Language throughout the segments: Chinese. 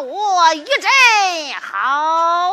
我一阵好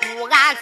姑俺、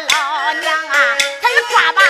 老娘啊，他是抓把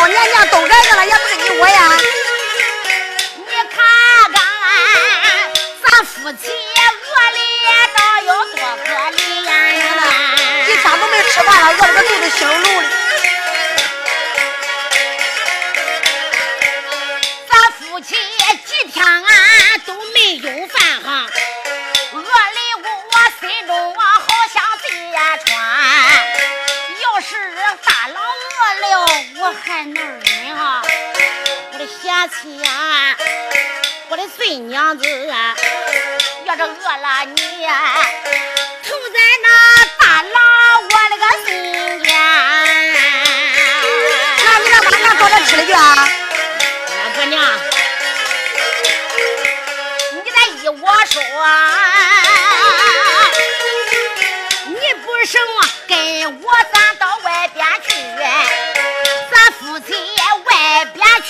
老娘娘都来了，也不跟你我呀。你看，看咱夫妻饿哩，都要多可怜呀！一天都没吃饭了，饿的个肚子响噜哩。咱夫妻几天俺都没有饭哈。还能忍啊我的贤妻啊我的孙娘子啊要是饿了你呀疼咱那大郎我的个心肝那你得晚上做点吃的去啊老婆娘你再依我说你不生跟我咱到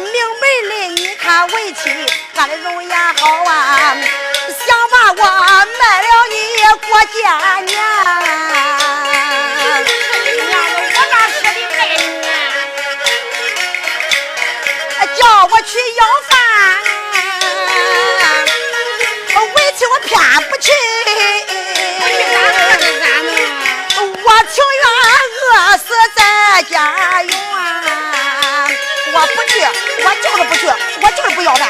明白的，你看为妻干的容颜好啊，想把我卖了你过家年，娘子我哪舍得卖你？叫我去要饭。偏不去，我情愿饿死在家园。我不去我就是不去我就是不要饭。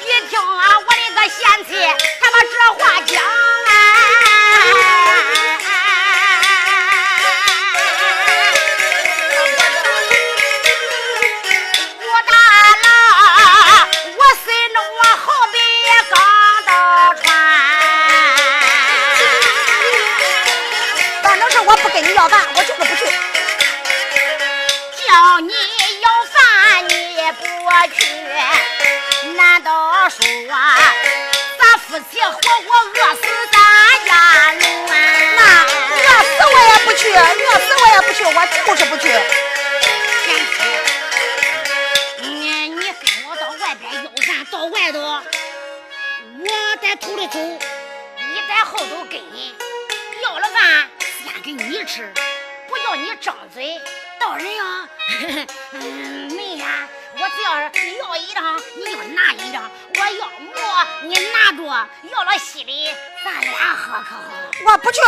一听啊我的个贤妻她把这话讲啊武大郎我心中我好比钢刀穿反正是我不跟你要饭我就是不去。贤妻活活饿死咱家人？那饿死我也不去，饿死我也不去，我就是不去，你你跟我到外边要饭，到外头，我在头里走，你在后头跟，要了饭先给你吃，不叫你张嘴，到人呀，没呀，我只要是要一张，你就拿一张，我要馍，你拿着，要了稀的，咱俩喝可好？我不去，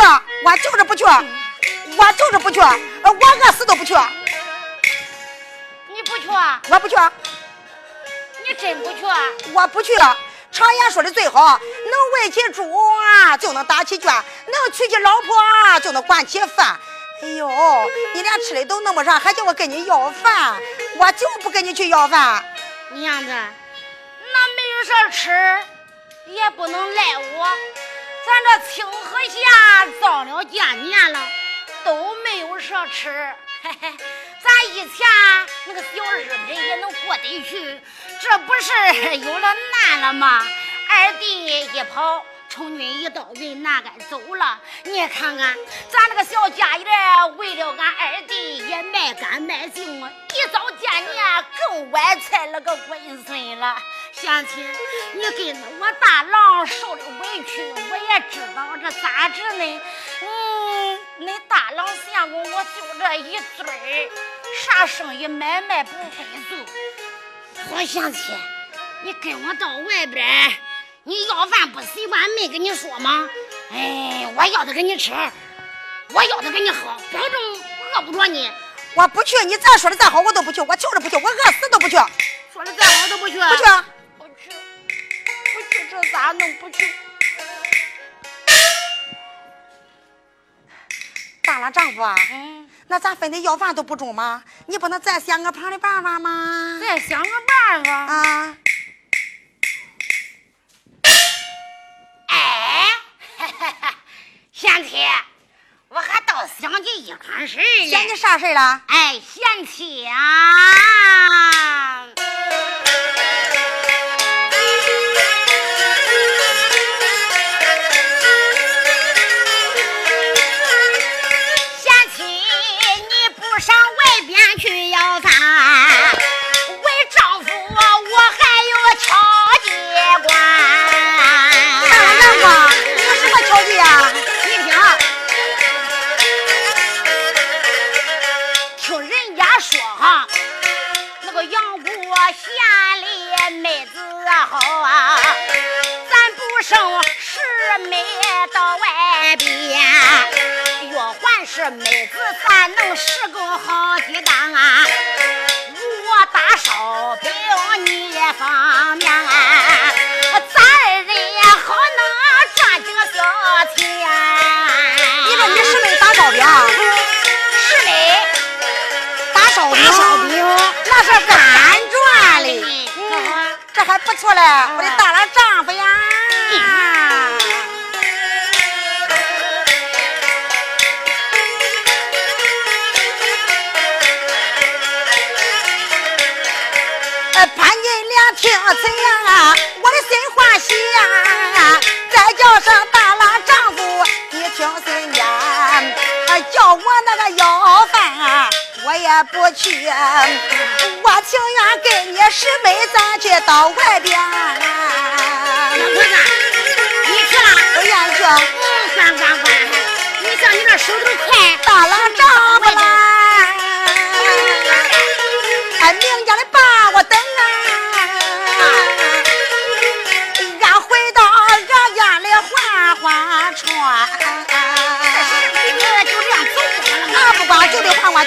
我就是不去。我就是不去，我饿死都不去。你不去？我不去。你真不去？我不去。常言说的最好，能喂起猪啊，就能打起圈；能娶起老婆，就能管起饭。哎呦，你连吃的都弄不上，还叫我跟你要饭？我就不跟你去要饭。娘子，那没有啥吃，也不能赖我。咱这清河县遭了几年了。都没有啥吃，嘿嘿，咱以前那个小日子也能过得去，这不是有了难了吗？二弟一跑，充军一到，人哪该走了？你看看，咱那个小家园，为了俺二弟也卖干卖净，一早见你更歪菜了个龟孙了。贤亲，你跟着我大郎受的委屈，我也知道这咋治呢？嗯，恁大郎相公我就这一嘴啥生意买卖不会做。我想亲，你跟我到外边，你要饭不习惯，没跟你说吗？哎，我要的给你吃，我要的给你喝，保证饿不着你。我不去，你再说的再好，我都不去。我就是不去，我饿死都不去。说的再好都不去。不去。不去。不去，这咋弄不去？大了丈夫啊，嗯，那咱非得要饭都不中吗？你不能再想个旁的办法吗？再想个办法啊！贤妻，我还倒想起一款事来。想起啥事了？哎，嫌弃啊！大好啊咱不生十媒到外边要还是妹子咱能拾个好鸡蛋啊。我打烧饼你也方便咱二人也好能赚几个小钱。你说你十妹打烧饼还不错嘞，我的大郎丈夫呀。听怎样啊？我的心欢喜呀！再叫声大郎丈夫，你听怎样？叫我那个要，我也不去。我情愿跟你师妹咱去到外边。老婆子，你去了？我愿意去。嗯，乖乖乖，你像你这手头快，大郎丈夫啦！哎，明家的爸，我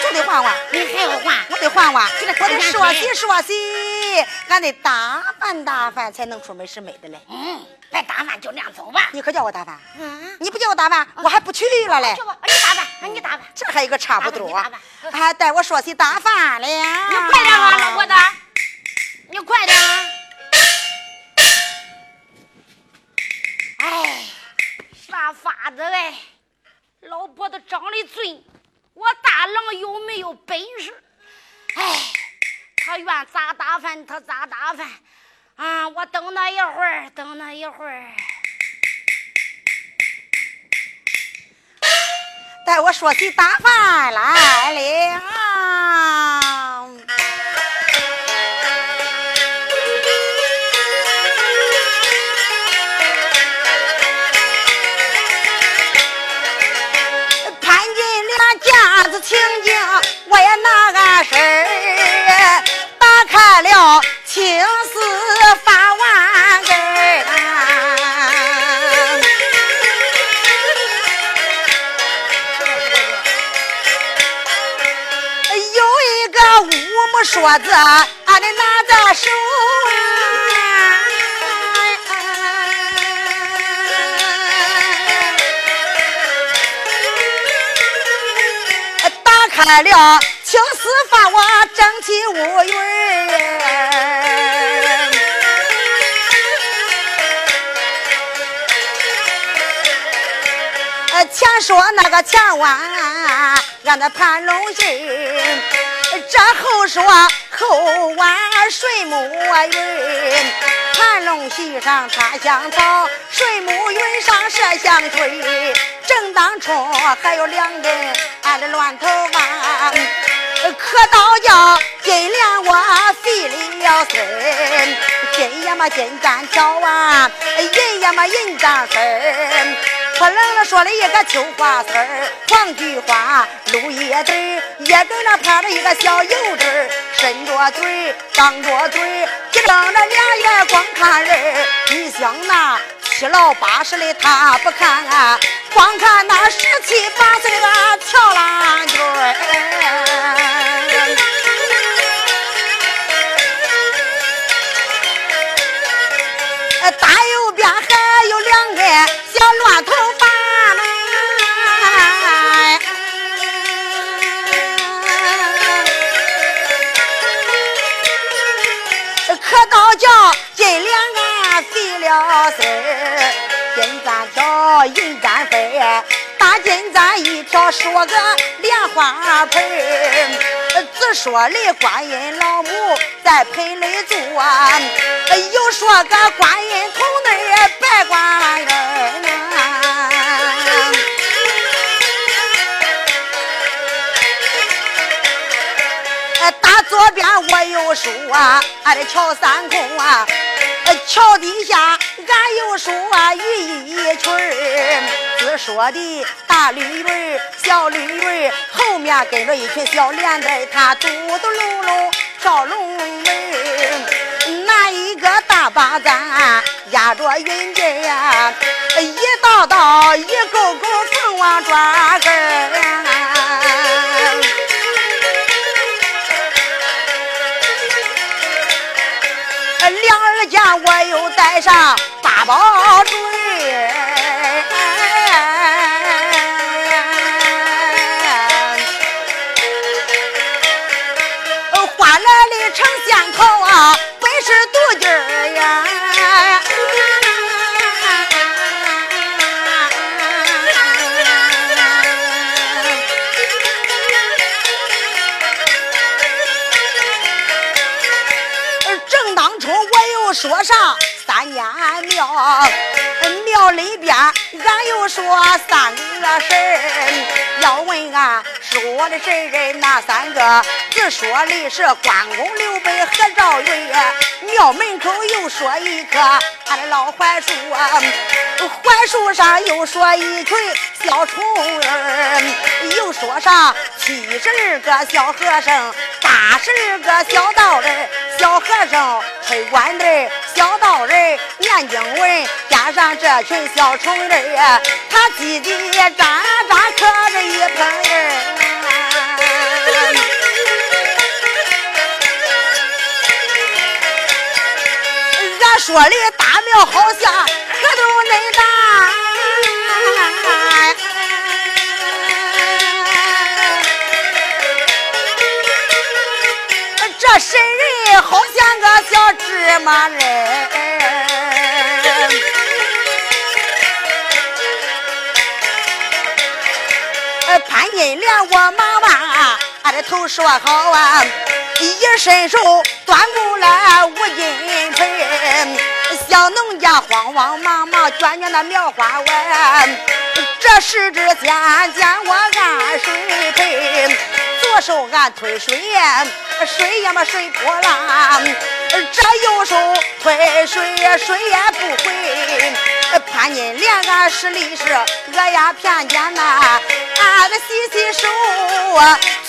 就得换换。你还要换？我得换换。我得说洗说洗，俺得打扮打扮，才能出门是美的嘞。嗯，别打扮，就那样走吧。你可叫我打扮？嗯。你不叫我打扮，我还不去了嘞。去吧，你打扮，你打扮。这还有个差不多。还带我说起打饭了。你快点啊，老婆子。你快点啊！哎，啥法子哎？老婆子长得俊，我大郎有没有本事？哎，他愿咋打饭他咋打饭啊！我等他一会儿，等他一会儿。待我说起打饭来了。情景，我也拿个事儿，打开了青丝发万根有一个乌木说子，俺得拿在手开了青丝发，我整起乌云儿。前说那个前弯，让那盘龙心。这后说后弯水母云，盘龙席上插香草，水母云上射香吹。正当初还有两根俺的乱头发，可倒叫金莲我费了心，金呀嘛金簪条啊，银呀嘛银簪丝儿。破冷了说了一个秋花丝儿，黄菊花绿叶子，叶根上趴着一个小油子儿，伸着嘴，张着嘴，只睁着俩眼光看人你想那七老八十的他不看啊，光看那十七八岁的跳郎君儿。大右边还有两个小乱头丝儿，金簪挑银簪飞，大金簪一条说个莲花盆儿，只说的观音老母在盆里坐，又说个观音童儿拜观音呐。呃大左边我又说啊，俺的桥三空啊，桥底下俺有书啊，雨衣裙儿，只说的大绿驴、小绿驴，后面跟着一群小连队，他嘟嘟噜噜跳龙门，拿一个大把簪压着云巾呀，一道道一勾勾凤凰抓根我又带上八宝坠说上三间庙，庙里边俺又说三个神儿，要问俺说的神人哪三个？只说的是关公、刘备和赵云。庙门口又说一棵他的老槐树啊，槐树上又说一群小虫儿，又说上七十二个小和尚，八十二个小道人，小和尚吹管子，小道人念经文，加上这群小虫儿，他叽叽喳喳可着一盆儿。俺说的大庙好像可都恁大，这神人好像个小芝麻人。潘金莲我马万，俺的头说好啊，一伸手端过来五金盆，小农家慌慌忙忙卷卷那苗花丸。这时之间见我按水盆，左手按推水呀，水呀么水波浪，这右手推水水也不回。潘金莲俺实力是俺呀偏见呐，俺的洗洗手，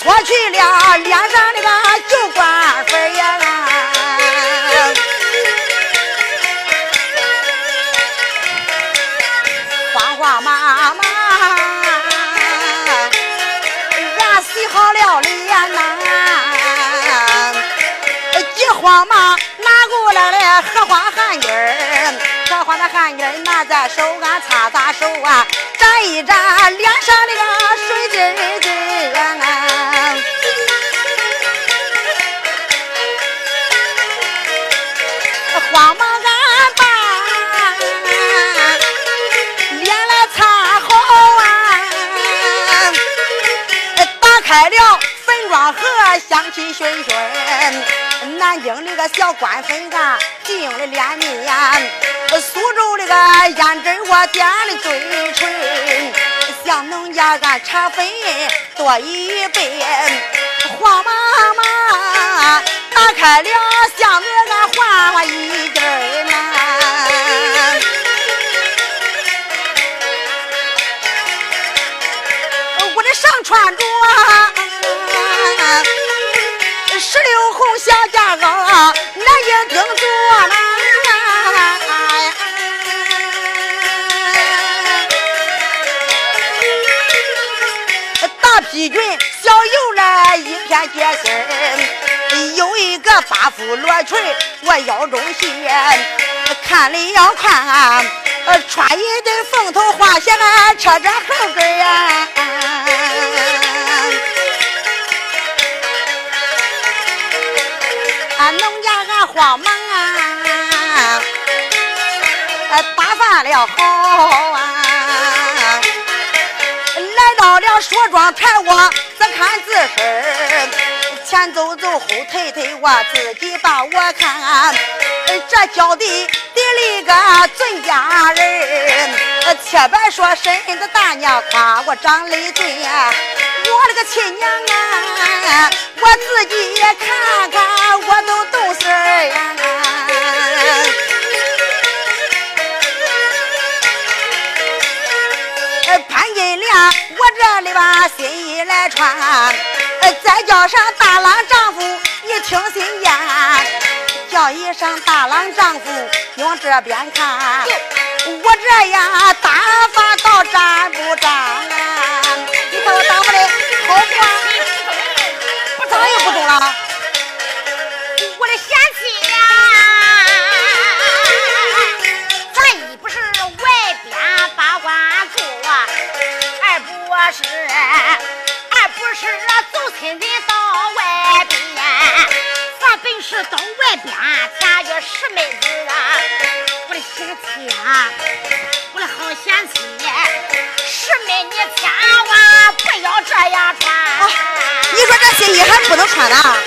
搓去了脸上的个酒罐拿在手，俺擦擦手啊，沾一沾脸上那个水晶儿晶。粉妆盒，香气熏熏。南京那个小官粉啊，净了脸面。苏州那个胭脂我点的嘴唇，像农家俺茶粉多一倍。慌忙忙，打开了箱子，俺换了一根儿呐。我的上穿着石榴红小夹袄，男人顶着啦。大皮裙小油来一片结心，有一个八副罗裙我腰中系，看里要看，穿一对凤头花鞋，扯着后跟呀。慌忙啊，打扮了好啊。来到了梳妆台，我自看自身前走走，后退退，我自己把我看。这娇弟的了个尊家人，切别说身子大娘夸我长得俊呀，我的个亲娘啊，我自己也看看，我都动心儿呀。潘金莲，我这里把新衣来穿，再叫上大郎丈夫，你听心言，叫一声大郎丈夫，往这边看，我这样打发到站不站？你看我打发的？我的贤妻呀，咱一不是外边把关住。二不是，二不是走亲的到外边，咱本是到外边嫁个十妹子啊！我的贤妻啊，我的好贤妻，十妹你千万不要这样穿。你说这新衣还不能穿呢？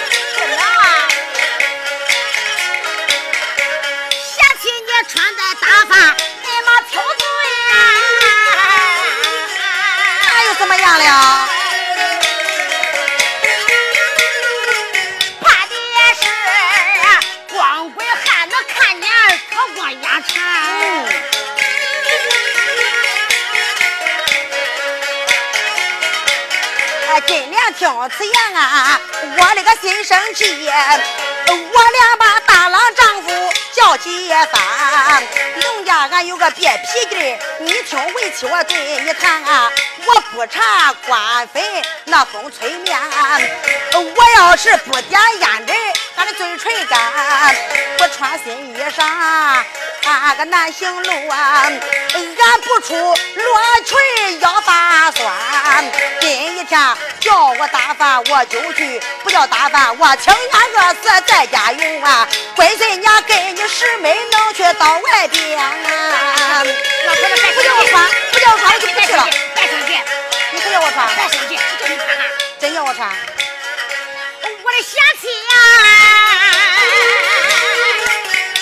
听此言啊，我的个心生气，我俩把大郎丈夫叫起翻。农家俺有个别脾气你听为妻我对你谈啊。我不查官非那风吹面，我要是不点烟子，俺的嘴唇干。不穿新衣裳，俺个难行路啊。俺不出罗裙腰发酸。今一天叫我打饭我就去，不叫打饭我情愿饿死在家用啊。闺孙娘跟你师妹能去到外边啊。不叫我穿，不叫我穿我就不去了。别生气你不叫我穿，别生气，叫你穿啥？真叫我穿。我的贤妻呀，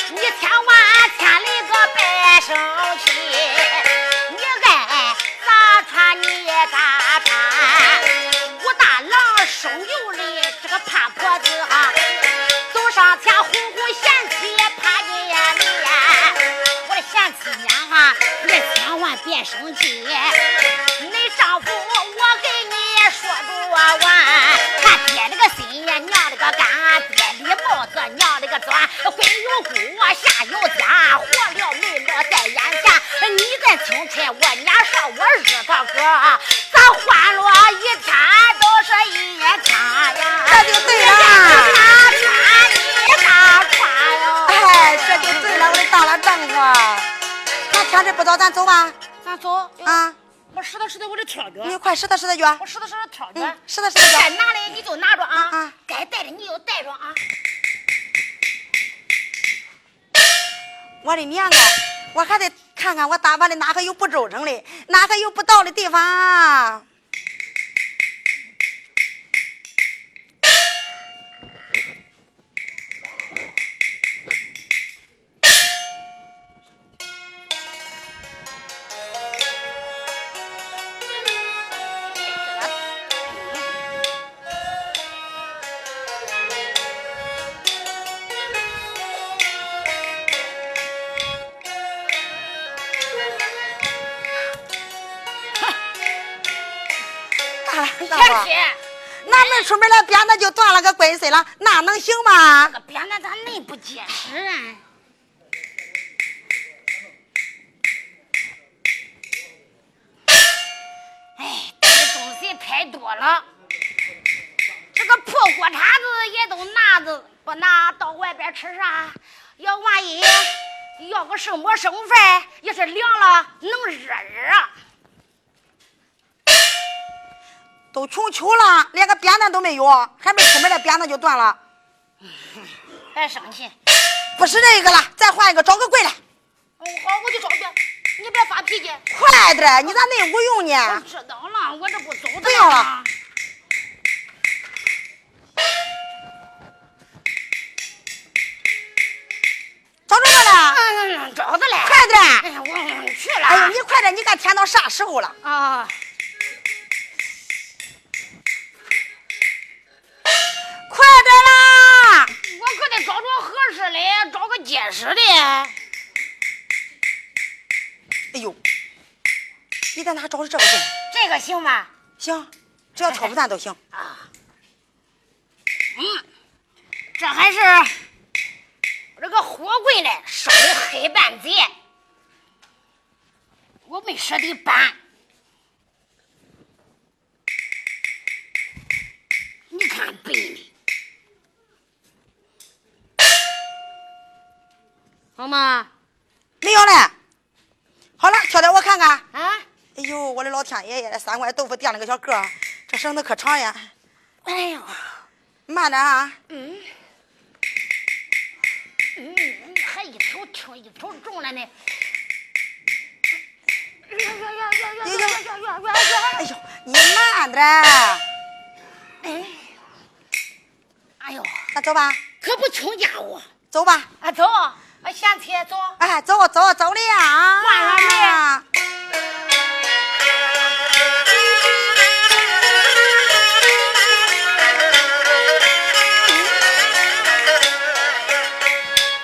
你千万千里个别生气你爱咋穿你也咋穿武大郎生有的这个怕婆子啊走上前呼呼嫌弃怕你呀我的贤妻娘啊你千万别生气你丈夫我给你说不完他爹那个心呀娘那个肝下有家，活了没落在眼前。你在清晨，我娘说我日个哥，咱欢乐一天都是一天呀。这就对了。穿一大穿哟。哎，这就对了，我的大了丈夫。那天这不早，咱走吧。咱走啊。我拾掇拾掇我的挑卷。你快拾掇拾掇卷。我拾掇拾掇挑卷。拾掇拾掇该拿的你就拿着啊。啊。该带的你就带着啊。我的娘啊！我还得看看我打扮的哪个有不周正的，哪个有不到的地方。断了，那能行吗？这个鞭子咋那不结实啊？哎，东西太多了，这个破锅叉子也都拿着，不拿到外边吃啥？要万一要个什么剩饭，也是凉了能热热。都穷秋了，连个扁担都没有，还没出门，这扁担就断了。别生气，不是这个了，再换一个，找个贵的。哦，好，我就找去，你别发脾气。快点，你咋那无用呢？我知道了，我这不走的。不用了。找着了。嗯，找着了。快点。哎呀，我去了。哎呦，你快点，你看天到啥时候了？啊。找着合适的，找个结实的。哎呦，你在哪找的这个行？这个行吗？行，只要挑不断都行。啊。嗯，这还是我这个火柜呢，烧的黑半截，我没舍得搬。你看背的。好吗？没有了。好了，挑点我看看。啊！哎呦，我的老天爷爷，三块豆腐垫了个小个，这绳子可长呀。哎呦，慢点啊。嗯。嗯，还一条轻一条重了呢。哎呦，哎呦，你慢点。哎。哎呦，那走吧。可不轻家伙。走吧。啊，走。啊，下车走，哎，走走走了呀！换上门。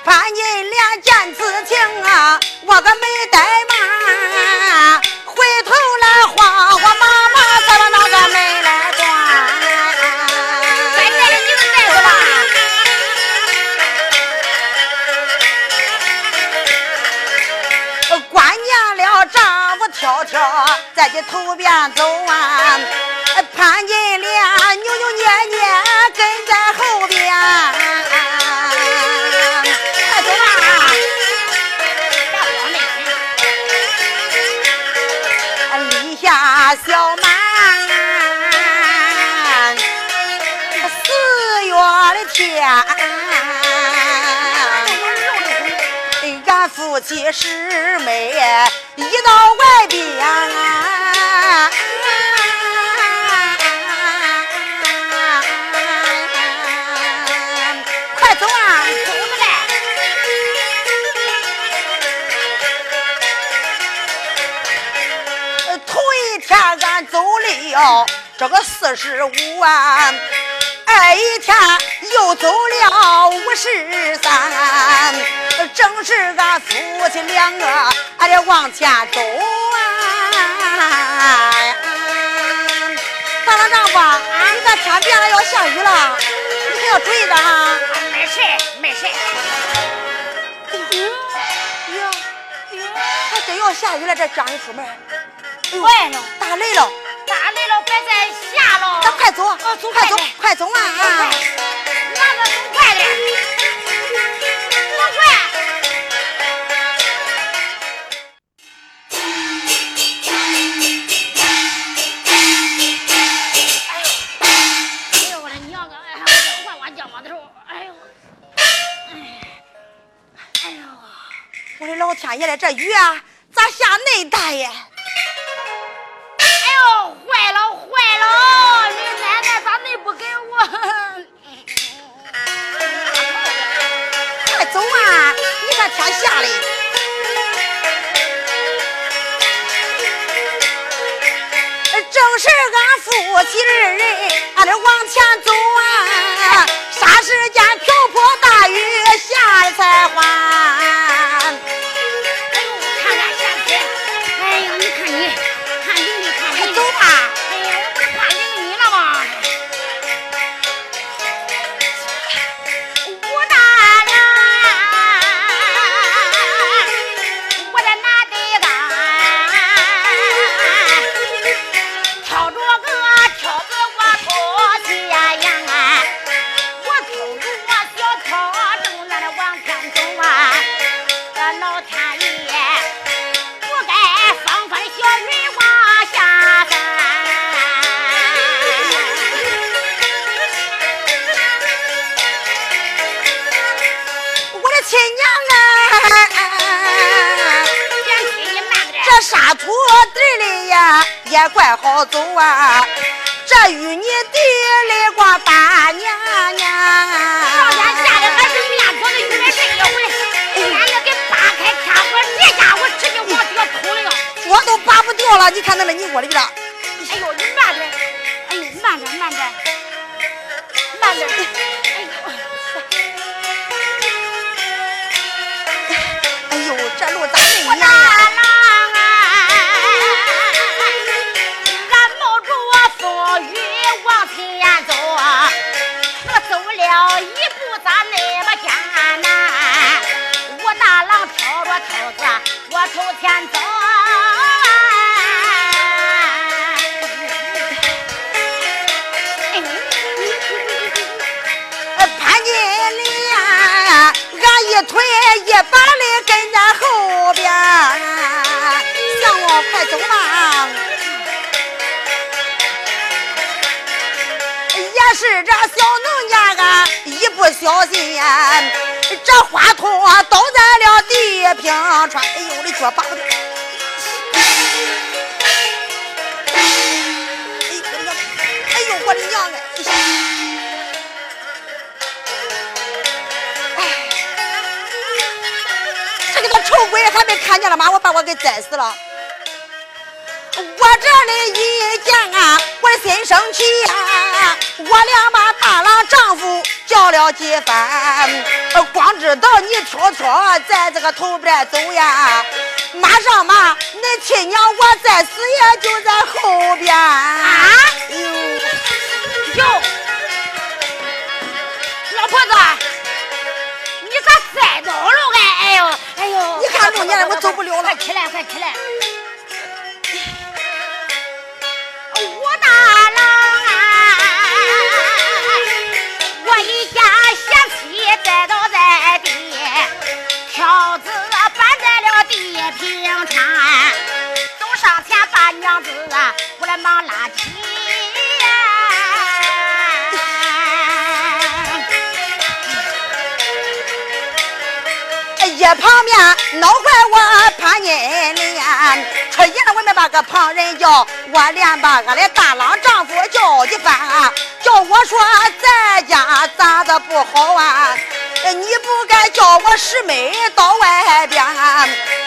潘金莲见此情啊，我可没怠慢，头边走啊，潘金莲扭扭捏夫妻师妹一到外边，快走啊！走着嘞。头一天俺走了这个四十五万。这一天又走了五十三，是俺夫妻两个俺得往前走啊！大老丈夫，你看天变了要下雨了，你可要注意着啊！没事没事。雨呀雨，还真要下雨了，这家里出门，坏了，打雷了。打雷了，别再下了。咱快走，走快走，快走啊！啊！那个走快点，走快。老天爷嘞，这雨啊，咋下那大呀？哎呦坏了坏了！你奶奶咋恁不给我？快走啊！你看天下嘞。正是俺夫妻二人，俺得往前走啊！啥时间瓢泼怪好走啊。这与你地里过大娘娘。上天下的还是面条的雨来这一回，俺的给扒开天河，这家伙直接往地下捅了。我都拔不掉了，你看那个泥窝里边。腿一把的跟在后边，向我快走吧！也是这小农家啊，一不小心，这花筒倒在了地平川。哎呦，我的脚拔不掉！哎呦，我的娘哎！臭鬼还没看见了吗？我把我给宰死了！我这里一见啊，我的心生气呀！我俩把大郎丈夫叫了几番，光知道你悄悄在这个头边走呀，马上嘛，恁亲娘我再死也就在后边。啊！哟，老呦！你看中间了，我走不了了。快起来，快起来！武大郎啊，我一家贤妻栽倒在地，条子搬在了地平川，走上前把娘子啊，我来忙拉起。旁边恼坏我潘金莲，出言外面把个旁人叫，我连把俺的大郎丈夫叫一番，叫我说在家咋的不好啊？你不该叫我师妹到外边，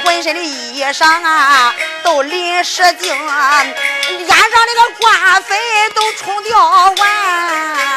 浑身的衣裳啊都淋湿净，脸上那个官粉都冲掉完。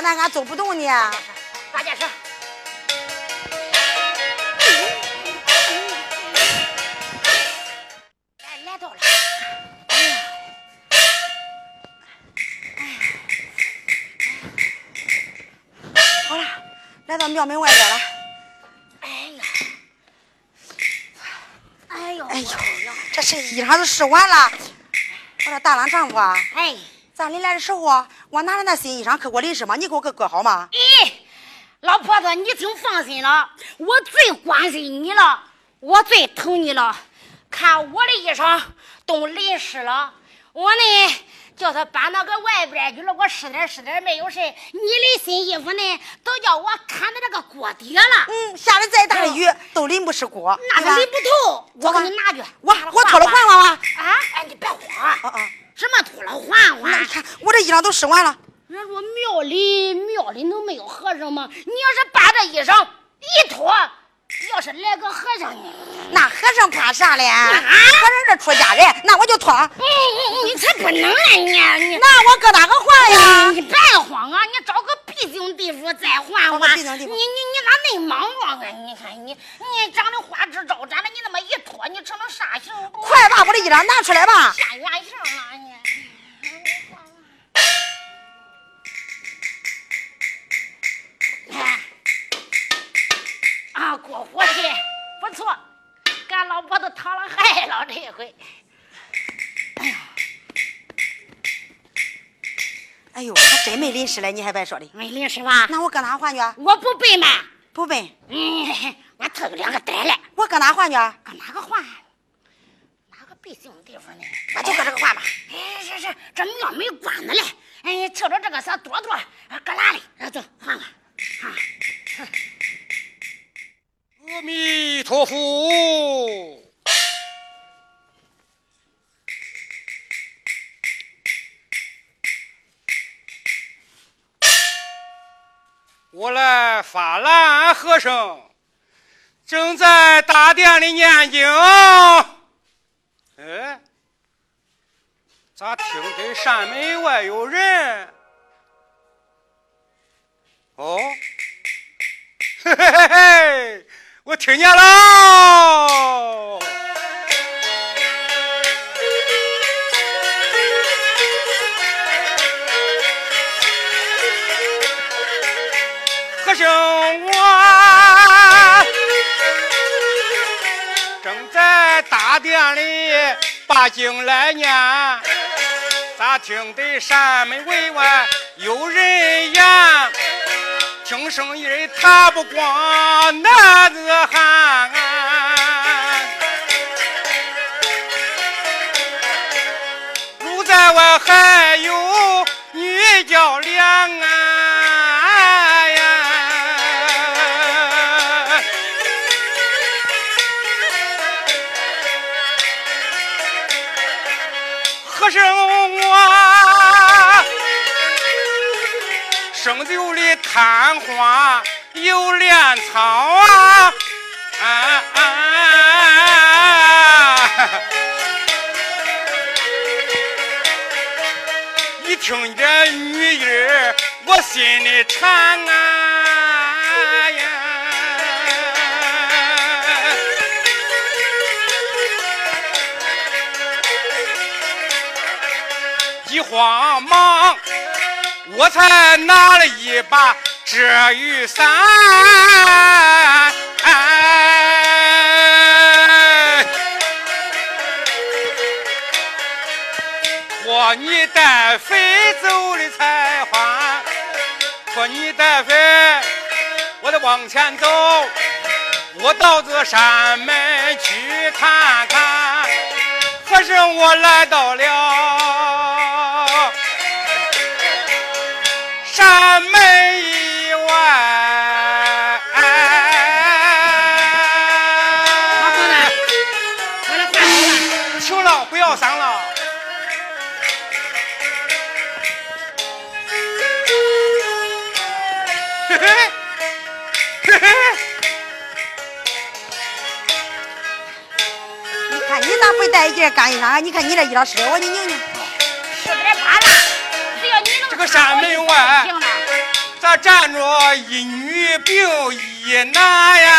不拉着你的扁担，俺走不动呢。大件事。来来到了。哎呀，好了，来到庙门外边了。哎呀，哎呦，哎呦，这身衣裳都湿完了。我说大郎丈夫啊，哎，咱临来的时候啊，我拿着那新衣裳去过临时吗？你给我搁搁好吗？咦，老婆子，你挺放心了，我最关心你了，我最疼你了。看我的衣裳都淋湿了，我呢叫他搬到个外边去了，我湿点湿点没有事。你的新衣服呢，都叫我看到这个锅底了。嗯，下的再大的雨都淋不湿锅，那是淋不透，我给你拿去。我我脱了换换啊！啊，哎，你别慌啊啊！你看我这衣裳都湿完了。人说庙里庙里能没有和尚吗？你要是把这衣裳一脱。要是来个和尚呢？那和尚怕啥嘞？和尚这出家人，那我就脱。嗯嗯，你才不能啊你！你那我搁哪个换呀？你别慌啊！你找个僻静地方再换换。你你你咋那莽撞啊？你看你你长得花枝招展的，你那么一脱，你成了啥形？快把我的衣裳拿出来吧！吓原形了你！过火气不错，俺老婆子淌了害了这一回。哎呀，哎呦，还真没淋湿了，你还别说的，没淋湿吧？那我搁哪换去？我不背吗？不背。嗯，我偷有两个袋来。我搁哪换去？搁哪个换？哪个必行的地方呢？那就搁这个换吧。哎，是是，这庙没关呢嘞。哎，瞅着这个小朵朵，搁哪里？走，换换。啊。阿弥陀佛，我来法兰和尚正在大殿里念经。哎，咋听得山门外有人？哦，嘿嘿嘿嘿。我听见了，和尚我正在大殿里把经来念，咋听得山门外有人言？听声音，他不光男子汉，路在外还有女教练啊呀！和尚我生就的。贪花有莲草啊！一听这女音我心里馋啊呀！一慌忙。我才拿了一把遮雨伞，托你带飞走的才还，托你带飞，我得往前走，我到这山门去看看，可是我来到了。山不带劲干啥？你看你这衣裳湿的，我你拧拧。是点罢了，只要你能这个山门外行了。咋站着一女并一男呀？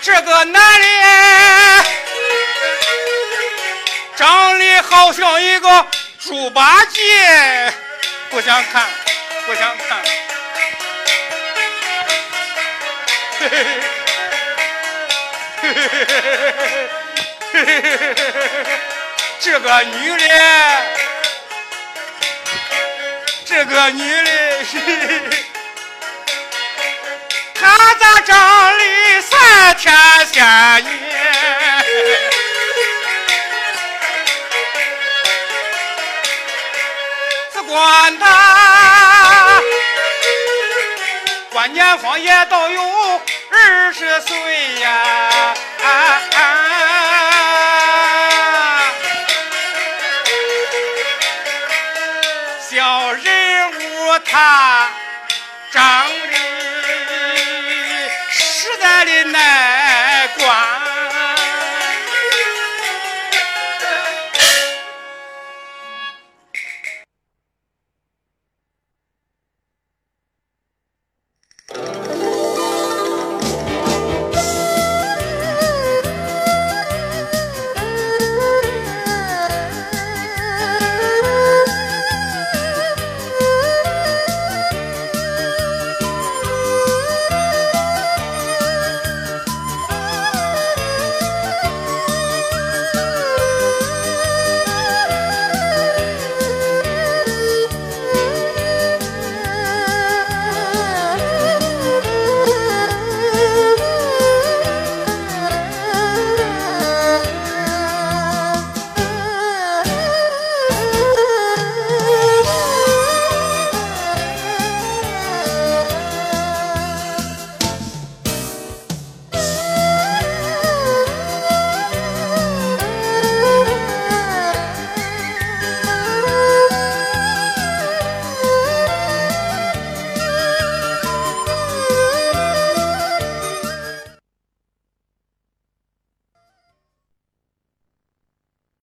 这个男的长得好像一个猪八戒，不想看，不想看。嘿嘿嘿这个女的，这个女的，她咋长得三天三夜？只管她关年方也都有二十岁呀！小人物他长